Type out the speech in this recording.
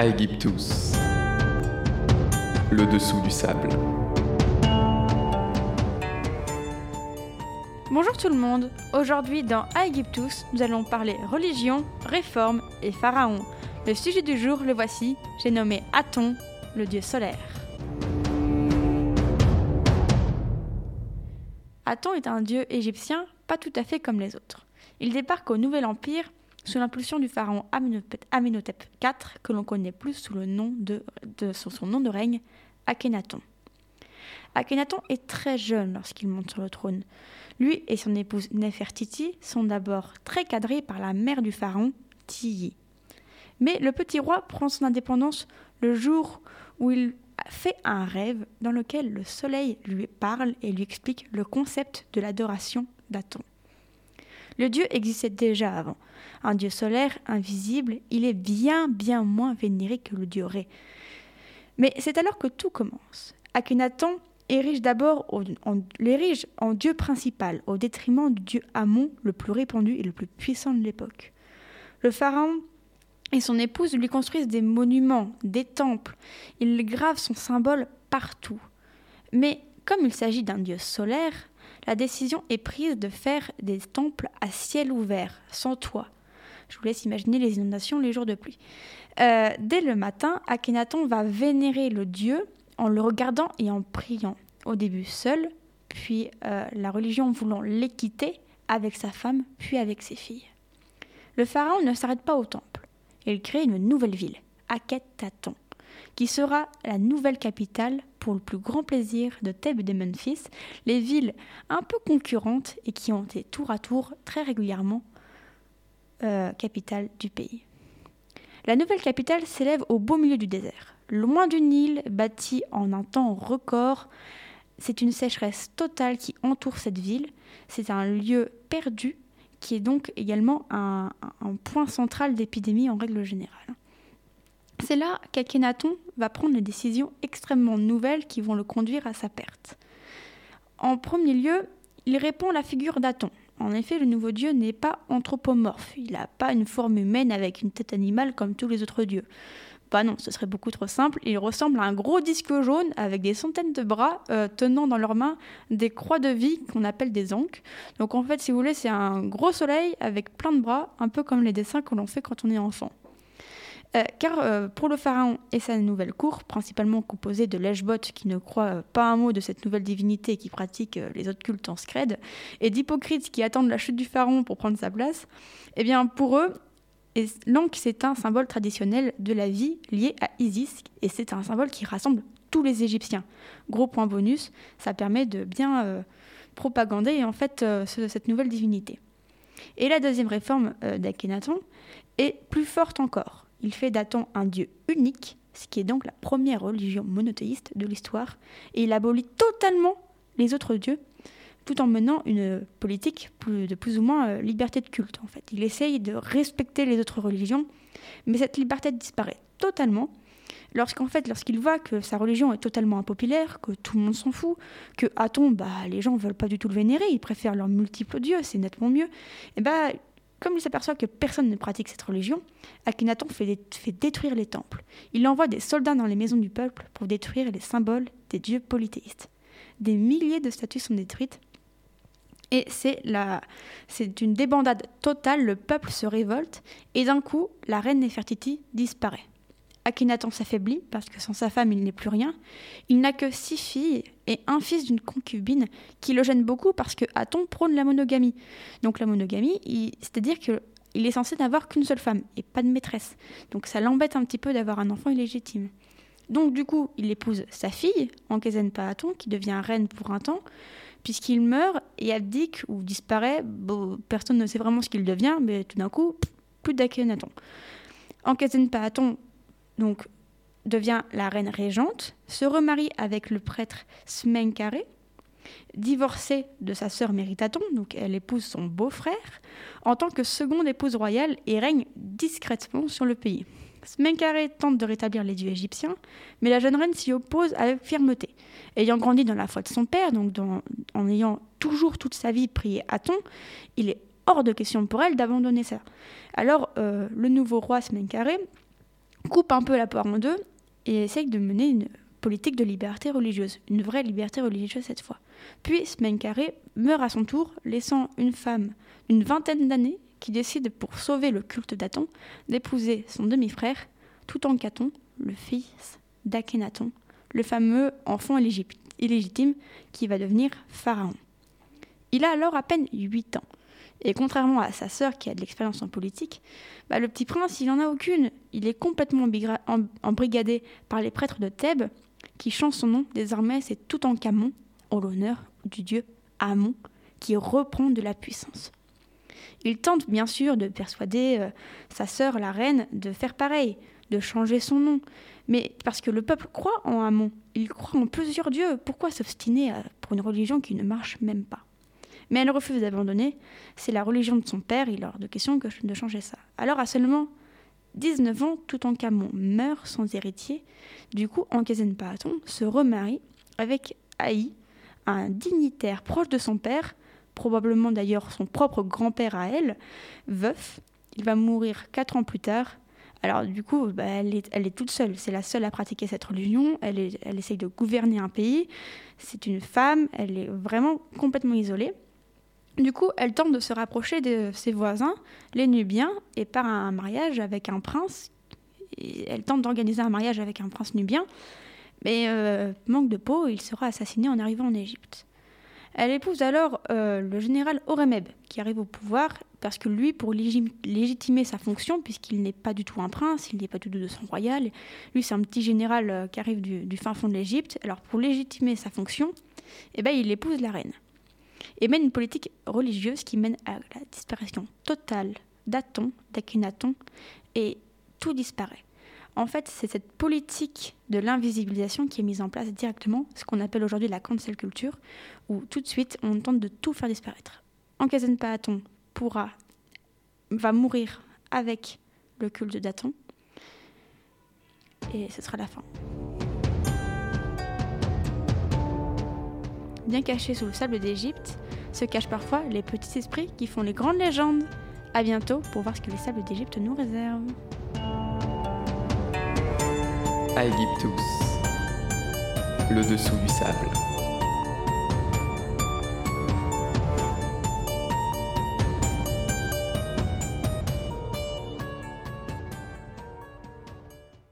Aegyptus. Le dessous du sable. Bonjour tout le monde. Aujourd'hui dans Aegyptus, nous allons parler religion, réforme et pharaon. Le sujet du jour, le voici. J'ai nommé Aton, le dieu solaire. Aton est un dieu égyptien pas tout à fait comme les autres. Il débarque au Nouvel Empire sous l'impulsion du pharaon Amenhotep IV, que l'on connaît plus sous, le nom de, son nom de règne, Akhenaton. Akhenaton est très jeune lorsqu'il monte sur le trône. Lui et son épouse Nefertiti sont d'abord très cadrés par la mère du pharaon, Tiyi. Mais le petit roi prend son indépendance le jour où il fait un rêve dans lequel le soleil lui parle et lui explique le concept de l'adoration d'Aton. Le dieu existait déjà avant. Un dieu solaire, invisible, il est bien bien moins vénéré que le dieu Ré. Mais c'est alors que tout commence. Akhenaton érige d'abord l'érige en dieu principal, au détriment du dieu Amon, le plus répandu et le plus puissant de l'époque. Le pharaon et son épouse lui construisent des monuments, des temples. Ils gravent son symbole partout. Mais comme il s'agit d'un dieu solaire, la décision est prise de faire des temples à ciel ouvert, sans toit. Je vous laisse imaginer les inondations les jours de pluie. Euh, dès le matin, Akhenaton va vénérer le dieu en le regardant et en priant. Au début seul, puis euh, la religion voulant l'équiter avec sa femme, puis avec ses filles. Le pharaon ne s'arrête pas au temple. Il crée une nouvelle ville, Akhetaton, qui sera la nouvelle capitale pour le plus grand plaisir de Thèbes et de Memphis, les villes un peu concurrentes et qui ont été tour à tour très régulièrement euh, capitales du pays. La nouvelle capitale s'élève au beau milieu du désert, loin du Nil, bâtie en un temps record. C'est une sécheresse totale qui entoure cette ville. C'est un lieu perdu qui est donc également un point central d'épidémie en règle générale. C'est là qu'Akhenaton va prendre des décisions extrêmement nouvelles qui vont le conduire à sa perte. En premier lieu, il répond à la figure d'Aton. En effet, le nouveau dieu n'est pas anthropomorphe, il n'a pas une forme humaine avec une tête animale comme tous les autres dieux. Bah non, ce serait beaucoup trop simple. Il ressemble à un gros disque jaune avec des centaines de bras euh, tenant dans leurs mains des croix de vie qu'on appelle des ancres. Donc en fait, si vous voulez, c'est un gros soleil avec plein de bras, un peu comme les dessins que l'on fait quand on est enfant. Euh, car euh, pour le pharaon et sa nouvelle cour, principalement composée de lèche qui ne croient pas un mot de cette nouvelle divinité et qui pratiquent euh, les autres cultes en scred, et d'hypocrites qui attendent la chute du pharaon pour prendre sa place, eh bien pour eux, l'encre c'est un symbole traditionnel de la vie lié à Isis, et c'est un symbole qui rassemble tous les Égyptiens. Gros point bonus, ça permet de bien propagander en fait cette nouvelle divinité. Et la deuxième réforme d'Akhenaton est plus forte encore. Il fait d'Aton un dieu unique, ce qui est donc la première religion monothéiste de l'histoire, et il abolit totalement les autres dieux, tout en menant une politique de plus ou moins euh, liberté de culte. En fait, il essaye de respecter les autres religions, mais cette liberté disparaît totalement lorsqu'en fait, lorsqu'il voit que sa religion est totalement impopulaire, que tout le monde s'en fout, que Aton, bah, les gens veulent pas du tout le vénérer, ils préfèrent leurs multiples dieux, c'est nettement mieux, et bah, comme il s'aperçoit que personne ne pratique cette religion, Akhenaton fait, détruire les temples. Il envoie des soldats dans les maisons du peuple pour détruire les symboles des dieux polythéistes. Des milliers de statues sont détruites et c'est c'est une débandade totale, le peuple se révolte et d'un coup, la reine Nefertiti disparaît. Akhenaton s'affaiblit parce que sans sa femme il n'est plus rien. Il n'a que six filles et un fils d'une concubine qui le gêne beaucoup parce que Aton prône la monogamie. Donc la monogamie, c'est-à-dire qu'il est censé n'avoir qu'une seule femme et pas de maîtresse. Donc ça l'embête un petit peu d'avoir un enfant illégitime. Donc du coup, il épouse sa fille, Ankezen Aton, qui devient reine pour un temps, puisqu'il meurt et abdique ou disparaît. personne ne sait vraiment ce qu'il devient, mais tout d'un coup, plus d'Akhenaton. Ankezen Aton donc devient la reine régente, se remarie avec le prêtre Smenkaré, divorcée de sa sœur Méritaton, donc elle épouse son beau-frère, en tant que seconde épouse royale et règne discrètement sur le pays. Smenkaré tente de rétablir les dieux égyptiens, mais la jeune reine s'y oppose avec fermeté. Ayant grandi dans la foi de son père, donc en ayant toujours toute sa vie prié Aton, il est hors de question pour elle d'abandonner ça. Alors, euh, le nouveau roi Smenkaré coupe un peu la poire en deux et essaye de mener une politique de liberté religieuse, une vraie liberté religieuse cette fois. Puis Smenkaré meurt à son tour, laissant une femme d'une vingtaine d'années qui décide, pour sauver le culte d'Aton, d'épouser son demi-frère, tout en Caton, le fils d'Akhenaton, le fameux enfant illégitime qui va devenir pharaon. Il a alors à peine 8 ans. Et contrairement à sa sœur qui a de l'expérience en politique, bah, le petit prince, il n'en a aucune. Il est complètement embrigadé par les prêtres de Thèbes qui chantent son nom. Désormais, c'est tout en Camon, en l'honneur du dieu Amon, qui reprend de la puissance. Il tente bien sûr de persuader euh, sa sœur, la reine, de faire pareil, de changer son nom. Mais parce que le peuple croit en Amon, il croit en plusieurs dieux, pourquoi s'obstiner pour une religion qui ne marche même pas? Mais elle refuse d'abandonner. C'est la religion de son père, il est hors de question de changer ça. Alors à seulement 19 ans, Toutankhamon meurt sans héritier. Du coup, Ankhesenpaaton se remarie avec Aï, un dignitaire proche de son père, probablement d'ailleurs son propre grand-père à elle, veuf. Il va mourir quatre ans plus tard. Alors du coup, bah, elle, est, elle, est, toute seule. C'est la seule à pratiquer cette religion. Elle, est, elle essaye de gouverner un pays. C'est une femme. Elle est vraiment complètement isolée. Du coup, elle tente de se rapprocher de ses voisins, les Nubiens, et par un mariage avec un prince. elle tente d'organiser un mariage avec un prince nubien, mais euh, manque de peau, il sera assassiné en arrivant en Égypte. Elle épouse alors euh, le général Oremeb, qui arrive au pouvoir parce que lui, pour légitimer sa fonction, puisqu'il n'est pas du tout un prince, il n'est pas du tout de sang royal, lui c'est un petit général euh, qui arrive du, fin fond de l'Égypte, alors pour légitimer sa fonction, eh ben, il épouse la reine et mène une politique religieuse qui mène à la disparition totale d'Aton, d'Akhenaton, et tout disparaît. En fait, c'est cette politique de l'invisibilisation qui est mise en place directement, ce qu'on appelle aujourd'hui la cancel culture, où tout de suite on tente de tout faire disparaître. Ankhesenpaaton pourra, va mourir avec le culte d'Aton, et ce sera la fin. Bien cachés sous le sable d'Égypte, se cachent parfois les petits esprits qui font les grandes légendes. A bientôt pour voir ce que les sables d'Égypte nous réservent. Le dessous du sable.